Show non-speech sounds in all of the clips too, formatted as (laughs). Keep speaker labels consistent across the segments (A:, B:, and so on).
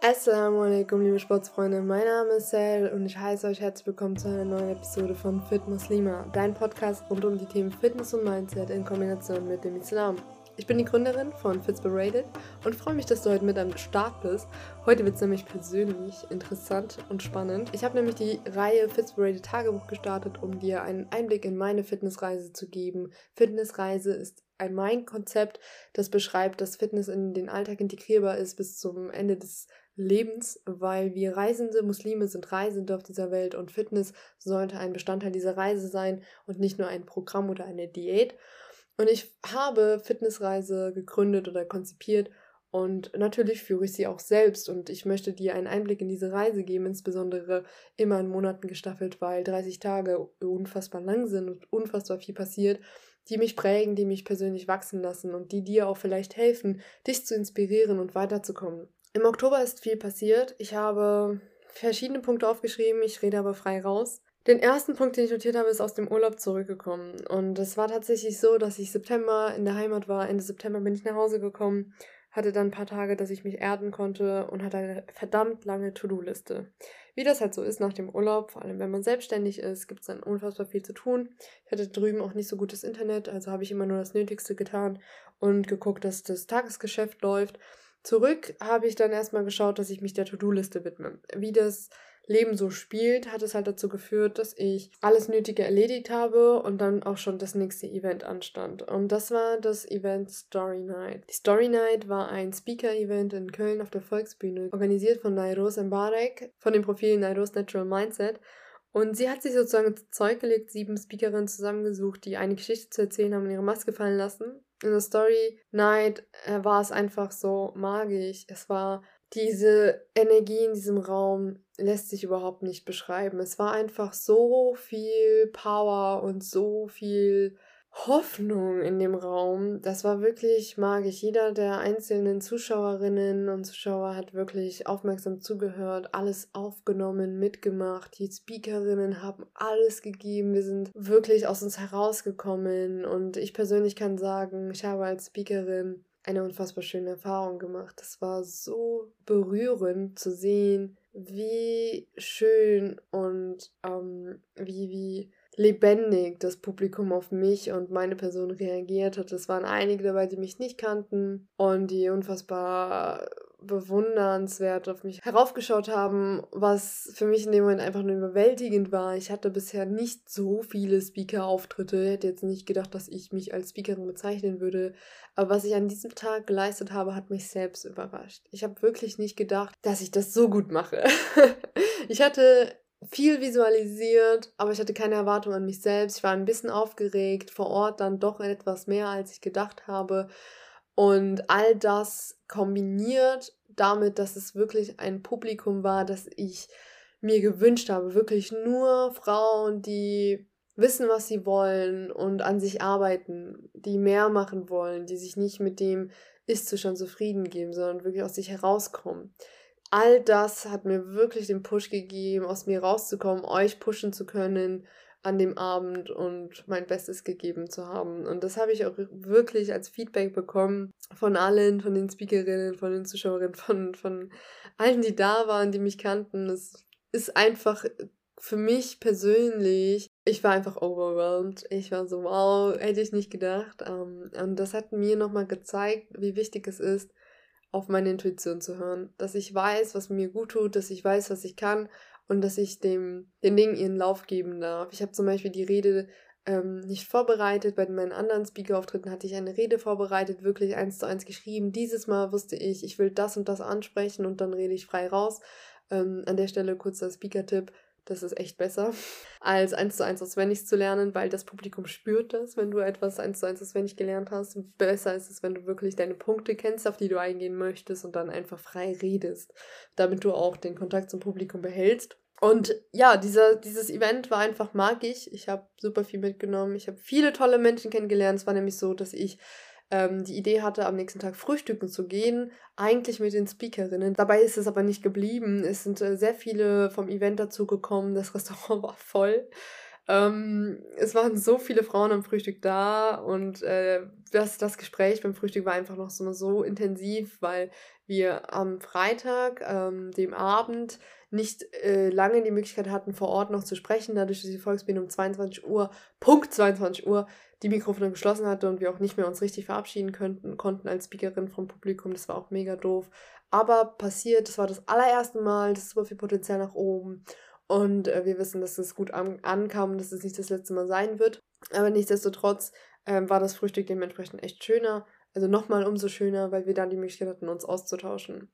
A: Assalamu alaikum, liebe Sportsfreunde. Mein Name ist Sel und ich heiße euch herzlich willkommen zu einer neuen Episode von Fit Muslima, dein Podcast rund um die Themen Fitness und Mindset in Kombination mit dem Islam. Ich bin die Gründerin von Fitspirated und freue mich, dass du heute mit am Start bist. Heute wird es nämlich persönlich interessant und spannend. Ich habe nämlich die Reihe Fitspirated Tagebuch gestartet, um dir einen Einblick in meine Fitnessreise zu geben. Fitnessreise ist ein Mind-Konzept, das beschreibt, dass Fitness in den Alltag integrierbar ist bis zum Ende des Lebens, weil wir Reisende, Muslime sind Reisende auf dieser Welt und Fitness sollte ein Bestandteil dieser Reise sein und nicht nur ein Programm oder eine Diät. Und ich habe Fitnessreise gegründet oder konzipiert und natürlich führe ich sie auch selbst und ich möchte dir einen Einblick in diese Reise geben, insbesondere immer in Monaten gestaffelt, weil 30 Tage unfassbar lang sind und unfassbar viel passiert, die mich prägen, die mich persönlich wachsen lassen und die dir auch vielleicht helfen, dich zu inspirieren und weiterzukommen. Im Oktober ist viel passiert. Ich habe verschiedene Punkte aufgeschrieben, ich rede aber frei raus. Den ersten Punkt, den ich notiert habe, ist aus dem Urlaub zurückgekommen. Und es war tatsächlich so, dass ich September in der Heimat war. Ende September bin ich nach Hause gekommen, hatte dann ein paar Tage, dass ich mich erden konnte und hatte eine verdammt lange To-Do-Liste. Wie das halt so ist nach dem Urlaub, vor allem wenn man selbstständig ist, gibt es dann unfassbar viel zu tun. Ich hatte drüben auch nicht so gutes Internet, also habe ich immer nur das Nötigste getan und geguckt, dass das Tagesgeschäft läuft. Zurück habe ich dann erstmal geschaut, dass ich mich der To-Do-Liste widme. Wie das Leben so spielt, hat es halt dazu geführt, dass ich alles Nötige erledigt habe und dann auch schon das nächste Event anstand. Und das war das Event Story Night. Die Story Night war ein Speaker-Event in Köln auf der Volksbühne, organisiert von Nairos Mbarek von dem Profil Nairos Natural Mindset. Und sie hat sich sozusagen Zeug gelegt, sieben Speakerinnen zusammengesucht, die eine Geschichte zu erzählen haben und ihre Maske fallen lassen in der Story Night äh, war es einfach so magisch. Es war diese Energie in diesem Raum lässt sich überhaupt nicht beschreiben. Es war einfach so viel Power und so viel Hoffnung in dem Raum. Das war wirklich magisch. Jeder der einzelnen Zuschauerinnen und Zuschauer hat wirklich aufmerksam zugehört, alles aufgenommen, mitgemacht. Die Speakerinnen haben alles gegeben. Wir sind wirklich aus uns herausgekommen. Und ich persönlich kann sagen, ich habe als Speakerin eine unfassbar schöne Erfahrung gemacht. Das war so berührend zu sehen, wie schön und ähm, wie, wie lebendig das Publikum auf mich und meine Person reagiert hat. Es waren einige dabei, die mich nicht kannten und die unfassbar bewundernswert auf mich heraufgeschaut haben, was für mich in dem Moment einfach nur überwältigend war. Ich hatte bisher nicht so viele Speaker-Auftritte, hätte jetzt nicht gedacht, dass ich mich als Speakerin bezeichnen würde, aber was ich an diesem Tag geleistet habe, hat mich selbst überrascht. Ich habe wirklich nicht gedacht, dass ich das so gut mache. (laughs) ich hatte viel visualisiert, aber ich hatte keine Erwartung an mich selbst. Ich war ein bisschen aufgeregt, vor Ort dann doch etwas mehr, als ich gedacht habe. Und all das kombiniert damit, dass es wirklich ein Publikum war, das ich mir gewünscht habe. Wirklich nur Frauen, die wissen, was sie wollen und an sich arbeiten, die mehr machen wollen, die sich nicht mit dem Ist-Zustand zufrieden geben, sondern wirklich aus sich herauskommen all das hat mir wirklich den Push gegeben, aus mir rauszukommen, euch pushen zu können an dem Abend und mein Bestes gegeben zu haben. Und das habe ich auch wirklich als Feedback bekommen von allen, von den Speakerinnen, von den Zuschauerinnen, von, von allen, die da waren, die mich kannten. Es ist einfach für mich persönlich, ich war einfach overwhelmed. Ich war so, wow, hätte ich nicht gedacht. Ähm, und das hat mir nochmal gezeigt, wie wichtig es ist, auf meine Intuition zu hören, dass ich weiß, was mir gut tut, dass ich weiß, was ich kann und dass ich dem den Dingen ihren Lauf geben darf. Ich habe zum Beispiel die Rede ähm, nicht vorbereitet. Bei meinen anderen Speaker-Auftritten hatte ich eine Rede vorbereitet, wirklich eins zu eins geschrieben. Dieses Mal wusste ich, ich will das und das ansprechen und dann rede ich frei raus. Ähm, an der Stelle kurzer Speaker-Tipp. Das ist echt besser, (laughs) als eins zu eins auswendig zu lernen, weil das Publikum spürt das, wenn du etwas eins zu eins auswendig gelernt hast. Besser ist es, wenn du wirklich deine Punkte kennst, auf die du eingehen möchtest und dann einfach frei redest, damit du auch den Kontakt zum Publikum behältst. Und ja, dieser, dieses Event war einfach magisch. Ich habe super viel mitgenommen. Ich habe viele tolle Menschen kennengelernt. Es war nämlich so, dass ich ähm, die Idee hatte, am nächsten Tag frühstücken zu gehen, eigentlich mit den Speakerinnen. Dabei ist es aber nicht geblieben. Es sind äh, sehr viele vom Event dazu gekommen. Das Restaurant (laughs) war voll. Ähm, es waren so viele Frauen am Frühstück da und äh, das, das Gespräch beim Frühstück war einfach noch so, so intensiv, weil wir am Freitag, ähm, dem Abend, nicht äh, lange die Möglichkeit hatten, vor Ort noch zu sprechen, dadurch, dass die Volksbühne um 22 Uhr, Punkt 22 Uhr, die Mikrofone geschlossen hatte und wir auch nicht mehr uns richtig verabschieden könnten, konnten als Speakerin vom Publikum. Das war auch mega doof. Aber passiert, das war das allererste Mal, das ist super viel Potenzial nach oben. Und äh, wir wissen, dass es gut an ankam dass es nicht das letzte Mal sein wird. Aber nichtsdestotrotz ähm, war das Frühstück dementsprechend echt schöner. Also nochmal umso schöner, weil wir dann die Möglichkeit hatten, uns auszutauschen.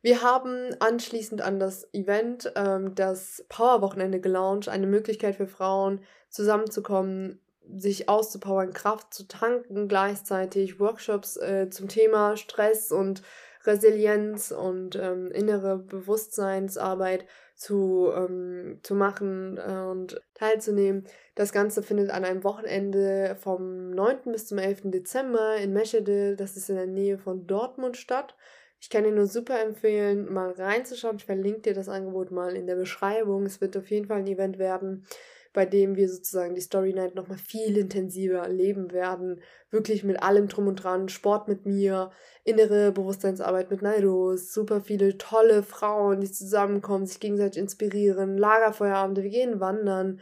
A: Wir haben anschließend an das Event ähm, das Power-Wochenende gelauncht, eine Möglichkeit für Frauen zusammenzukommen, sich auszupowern, Kraft zu tanken, gleichzeitig Workshops äh, zum Thema Stress und Resilienz und ähm, innere Bewusstseinsarbeit zu, ähm, zu machen äh, und teilzunehmen. Das Ganze findet an einem Wochenende vom 9. bis zum 11. Dezember in Meschede, das ist in der Nähe von Dortmund statt. Ich kann dir nur super empfehlen, mal reinzuschauen. Ich verlinke dir das Angebot mal in der Beschreibung. Es wird auf jeden Fall ein Event werden, bei dem wir sozusagen die Story Night nochmal viel intensiver erleben werden. Wirklich mit allem drum und dran. Sport mit mir, innere Bewusstseinsarbeit mit Nairos, super viele tolle Frauen, die zusammenkommen, sich gegenseitig inspirieren, Lagerfeuerabende, wir gehen wandern.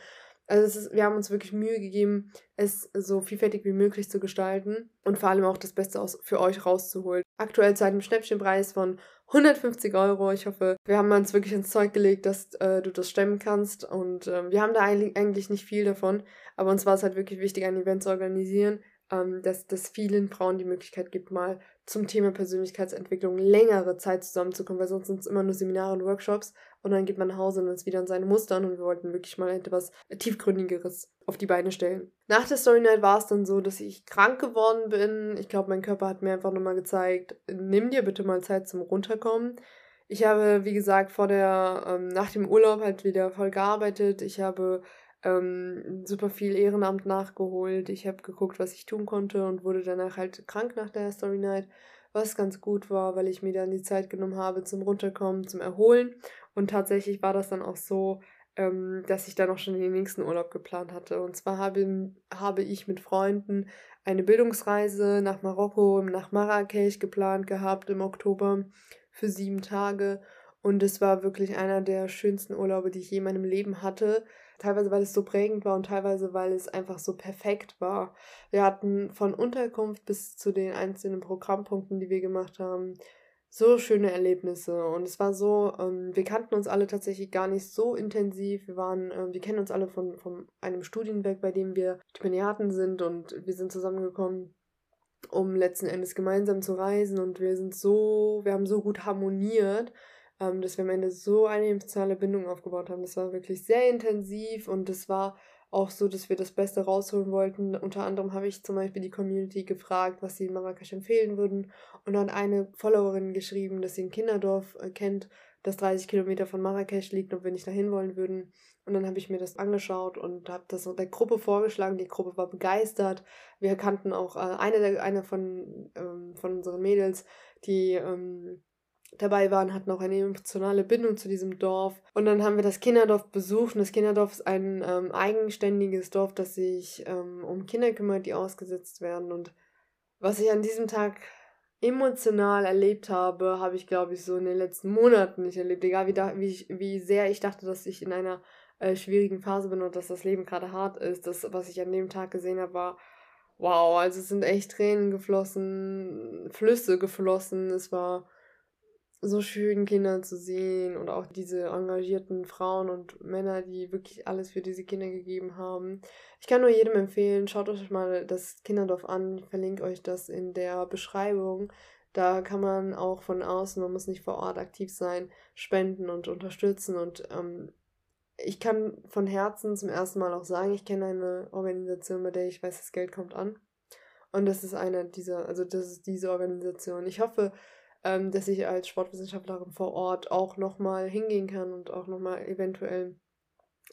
A: Also ist, wir haben uns wirklich Mühe gegeben, es so vielfältig wie möglich zu gestalten und vor allem auch das Beste aus, für euch rauszuholen. Aktuell zu einem Schnäppchenpreis von 150 Euro. Ich hoffe, wir haben uns wirklich ins Zeug gelegt, dass äh, du das stemmen kannst. Und äh, wir haben da eigentlich nicht viel davon. Aber uns war es halt wirklich wichtig, ein Event zu organisieren, ähm, dass das vielen Frauen die Möglichkeit gibt, mal zum Thema Persönlichkeitsentwicklung längere Zeit zusammenzukommen, weil sonst sind es immer nur Seminare und Workshops und dann geht man nach Hause und ist wieder an seine Mustern und wir wollten wirklich mal etwas tiefgründigeres auf die Beine stellen. Nach der Story Night war es dann so, dass ich krank geworden bin. Ich glaube, mein Körper hat mir einfach nochmal gezeigt, nimm dir bitte mal Zeit zum Runterkommen. Ich habe, wie gesagt, vor der, ähm, nach dem Urlaub halt wieder voll gearbeitet. Ich habe ähm, super viel Ehrenamt nachgeholt. Ich habe geguckt, was ich tun konnte und wurde danach halt krank nach der Story Night, was ganz gut war, weil ich mir dann die Zeit genommen habe zum Runterkommen, zum Erholen. Und tatsächlich war das dann auch so, ähm, dass ich dann auch schon den nächsten Urlaub geplant hatte. Und zwar habe, habe ich mit Freunden eine Bildungsreise nach Marokko, nach Marrakesch geplant gehabt im Oktober für sieben Tage. Und es war wirklich einer der schönsten Urlaube, die ich je in meinem Leben hatte. Teilweise, weil es so prägend war und teilweise, weil es einfach so perfekt war. Wir hatten von Unterkunft bis zu den einzelnen Programmpunkten, die wir gemacht haben, so schöne Erlebnisse. Und es war so, ähm, wir kannten uns alle tatsächlich gar nicht so intensiv. Wir waren, äh, wir kennen uns alle von, von einem Studienwerk, bei dem wir Stipendiaten sind und wir sind zusammengekommen, um letzten Endes gemeinsam zu reisen. Und wir sind so, wir haben so gut harmoniert ähm, dass wir am Ende so eine emotionale Bindung aufgebaut haben. Das war wirklich sehr intensiv und es war auch so, dass wir das Beste rausholen wollten. Unter anderem habe ich zum Beispiel die Community gefragt, was sie in Marrakesch empfehlen würden. Und dann hat eine Followerin geschrieben, dass sie ein Kinderdorf äh, kennt, das 30 Kilometer von Marrakesch liegt, ob wir nicht dahin wollen würden. Und dann habe ich mir das angeschaut und habe das der Gruppe vorgeschlagen. Die Gruppe war begeistert. Wir kannten auch äh, eine, der, eine von, ähm, von unseren Mädels, die ähm, dabei waren, hatten auch eine emotionale Bindung zu diesem Dorf. Und dann haben wir das Kinderdorf besucht. Und das Kinderdorf ist ein ähm, eigenständiges Dorf, das sich ähm, um Kinder kümmert, die ausgesetzt werden. Und was ich an diesem Tag emotional erlebt habe, habe ich, glaube ich, so in den letzten Monaten nicht erlebt. Egal wie, da, wie, wie sehr ich dachte, dass ich in einer äh, schwierigen Phase bin und dass das Leben gerade hart ist. Das, was ich an dem Tag gesehen habe, war wow. Also es sind echt Tränen geflossen, Flüsse geflossen. Es war so schön, Kinder zu sehen und auch diese engagierten Frauen und Männer, die wirklich alles für diese Kinder gegeben haben. Ich kann nur jedem empfehlen, schaut euch mal das Kinderdorf an. Ich verlinke euch das in der Beschreibung. Da kann man auch von außen, man muss nicht vor Ort aktiv sein, spenden und unterstützen. Und ähm, ich kann von Herzen zum ersten Mal auch sagen, ich kenne eine Organisation, bei der ich weiß, das Geld kommt an. Und das ist eine dieser, also das ist diese Organisation. Ich hoffe, ähm, dass ich als Sportwissenschaftlerin vor Ort auch nochmal hingehen kann und auch nochmal eventuell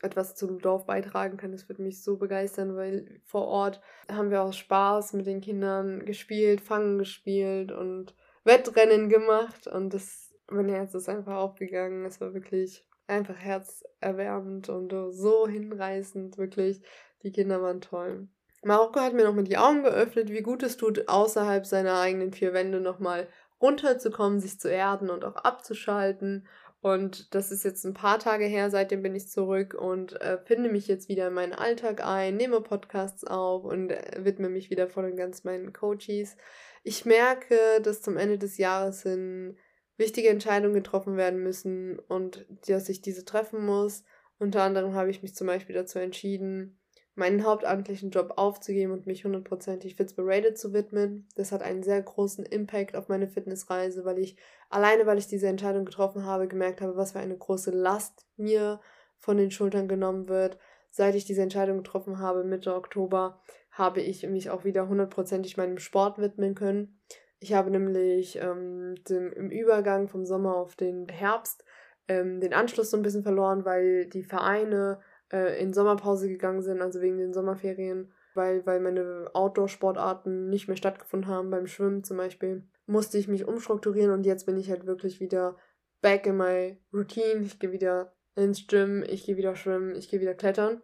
A: etwas zum Dorf beitragen kann. Das würde mich so begeistern, weil vor Ort haben wir auch Spaß mit den Kindern gespielt, Fangen gespielt und Wettrennen gemacht und das, mein Herz ist einfach aufgegangen. Es war wirklich einfach herzerwärmend und so hinreißend, wirklich. Die Kinder waren toll. Marokko hat mir nochmal die Augen geöffnet, wie gut es tut, außerhalb seiner eigenen vier Wände nochmal runterzukommen, sich zu erden und auch abzuschalten. Und das ist jetzt ein paar Tage her, seitdem bin ich zurück und äh, finde mich jetzt wieder in meinen Alltag ein, nehme Podcasts auf und äh, widme mich wieder voll und ganz meinen Coaches. Ich merke, dass zum Ende des Jahres hin wichtige Entscheidungen getroffen werden müssen und dass ich diese treffen muss. Unter anderem habe ich mich zum Beispiel dazu entschieden, meinen hauptamtlichen Job aufzugeben und mich hundertprozentig Fitzberated zu widmen. Das hat einen sehr großen Impact auf meine Fitnessreise, weil ich alleine, weil ich diese Entscheidung getroffen habe, gemerkt habe, was für eine große Last mir von den Schultern genommen wird. Seit ich diese Entscheidung getroffen habe, Mitte Oktober, habe ich mich auch wieder hundertprozentig meinem Sport widmen können. Ich habe nämlich ähm, dem, im Übergang vom Sommer auf den Herbst ähm, den Anschluss so ein bisschen verloren, weil die Vereine äh, in Sommerpause gegangen sind, also wegen den Sommerferien, weil, weil meine Outdoor-Sportarten nicht mehr stattgefunden haben, beim Schwimmen zum Beispiel, musste ich mich umstrukturieren und jetzt bin ich halt wirklich wieder back in my routine. Ich gehe wieder ins Gym, ich gehe wieder schwimmen, ich gehe wieder klettern.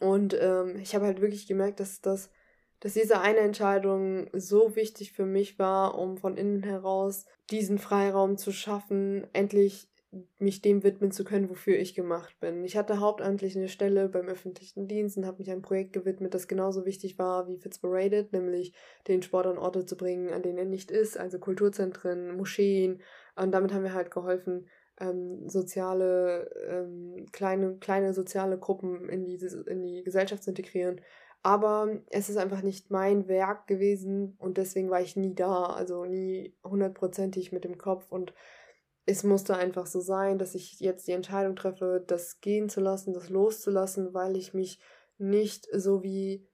A: Und ähm, ich habe halt wirklich gemerkt, dass das dass diese eine Entscheidung so wichtig für mich war, um von innen heraus diesen Freiraum zu schaffen, endlich mich dem widmen zu können, wofür ich gemacht bin. Ich hatte hauptamtlich eine Stelle beim öffentlichen Dienst und habe mich einem Projekt gewidmet, das genauso wichtig war wie Fitzberated, nämlich den Sport an Orte zu bringen, an denen er nicht ist, also Kulturzentren, Moscheen. Und damit haben wir halt geholfen, ähm, soziale, ähm, kleine, kleine soziale Gruppen in die, in die Gesellschaft zu integrieren. Aber es ist einfach nicht mein Werk gewesen und deswegen war ich nie da, also nie hundertprozentig mit dem Kopf und es musste einfach so sein, dass ich jetzt die Entscheidung treffe, das gehen zu lassen, das loszulassen, weil ich mich nicht so wie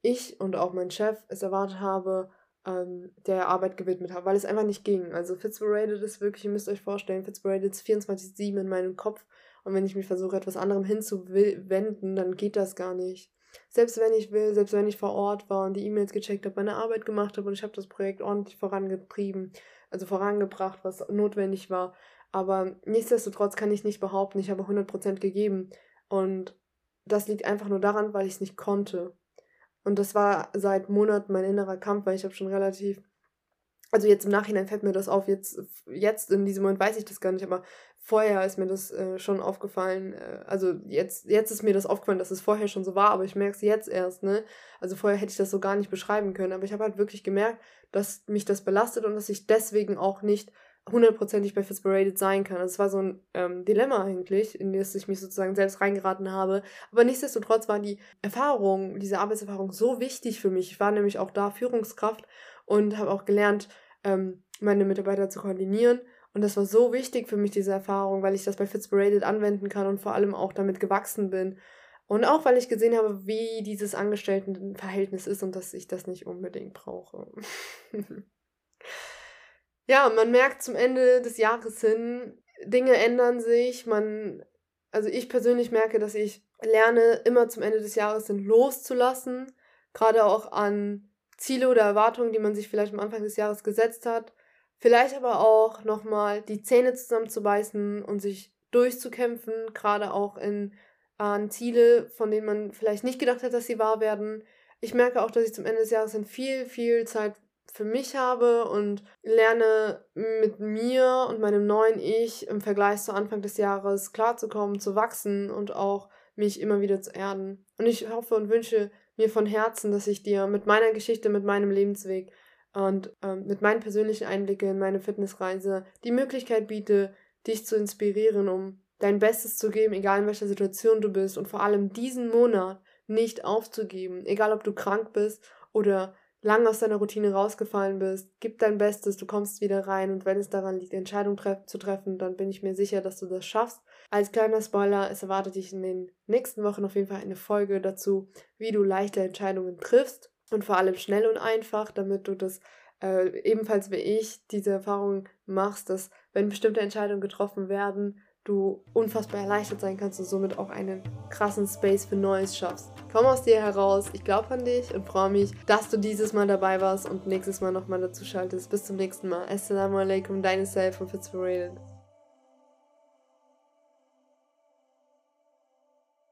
A: ich und auch mein Chef es erwartet habe, ähm, der Arbeit gewidmet habe, weil es einfach nicht ging. Also Fitzberated ist wirklich, ihr müsst euch vorstellen, Fitzberated ist 24-7 in meinem Kopf und wenn ich mich versuche, etwas anderem hinzuwenden, dann geht das gar nicht. Selbst wenn ich will, selbst wenn ich vor Ort war und die E-Mails gecheckt habe, meine Arbeit gemacht habe und ich habe das Projekt ordentlich vorangetrieben, also vorangebracht, was notwendig war. Aber nichtsdestotrotz kann ich nicht behaupten, ich habe 100% gegeben. Und das liegt einfach nur daran, weil ich es nicht konnte. Und das war seit Monaten mein innerer Kampf, weil ich habe schon relativ also jetzt im Nachhinein fällt mir das auf, jetzt, jetzt in diesem Moment weiß ich das gar nicht, aber vorher ist mir das äh, schon aufgefallen, äh, also jetzt, jetzt ist mir das aufgefallen, dass es vorher schon so war, aber ich merke es jetzt erst, ne? Also vorher hätte ich das so gar nicht beschreiben können, aber ich habe halt wirklich gemerkt, dass mich das belastet und dass ich deswegen auch nicht hundertprozentig bei Fitzberated sein kann. Also es war so ein ähm, Dilemma eigentlich, in das ich mich sozusagen selbst reingeraten habe. Aber nichtsdestotrotz war die Erfahrung, diese Arbeitserfahrung so wichtig für mich. Ich war nämlich auch da Führungskraft und habe auch gelernt, ähm, meine Mitarbeiter zu koordinieren. Und das war so wichtig für mich, diese Erfahrung, weil ich das bei Fitzberated anwenden kann und vor allem auch damit gewachsen bin. Und auch, weil ich gesehen habe, wie dieses Angestelltenverhältnis ist und dass ich das nicht unbedingt brauche. (laughs) ja, man merkt zum Ende des Jahres hin, Dinge ändern sich. Man, also ich persönlich merke, dass ich lerne, immer zum Ende des Jahres hin loszulassen. Gerade auch an Ziele oder Erwartungen, die man sich vielleicht am Anfang des Jahres gesetzt hat. Vielleicht aber auch nochmal die Zähne zusammenzubeißen und sich durchzukämpfen, gerade auch in an Ziele, von denen man vielleicht nicht gedacht hat, dass sie wahr werden. Ich merke auch, dass ich zum Ende des Jahres viel, viel Zeit für mich habe und lerne mit mir und meinem neuen Ich im Vergleich zu Anfang des Jahres klarzukommen, zu wachsen und auch mich immer wieder zu erden. Und ich hoffe und wünsche mir von Herzen, dass ich dir mit meiner Geschichte, mit meinem Lebensweg und ähm, mit meinen persönlichen Einblicken in meine Fitnessreise die Möglichkeit biete, dich zu inspirieren, um dein Bestes zu geben, egal in welcher Situation du bist und vor allem diesen Monat nicht aufzugeben, egal ob du krank bist oder lang aus deiner Routine rausgefallen bist, gib dein Bestes, du kommst wieder rein und wenn es daran liegt, Entscheidungen treff zu treffen, dann bin ich mir sicher, dass du das schaffst. Als kleiner Spoiler, es erwartet dich in den nächsten Wochen auf jeden Fall eine Folge dazu, wie du leichte Entscheidungen triffst und vor allem schnell und einfach, damit du das äh, ebenfalls wie ich diese Erfahrung machst, dass wenn bestimmte Entscheidungen getroffen werden, du unfassbar erleichtert sein kannst und somit auch einen krassen Space für Neues schaffst. Komm aus dir heraus, ich glaube an dich und freue mich, dass du dieses Mal dabei warst und nächstes Mal nochmal dazu schaltest. Bis zum nächsten Mal. Assalamu alaikum, deine Self von Fitzgerald.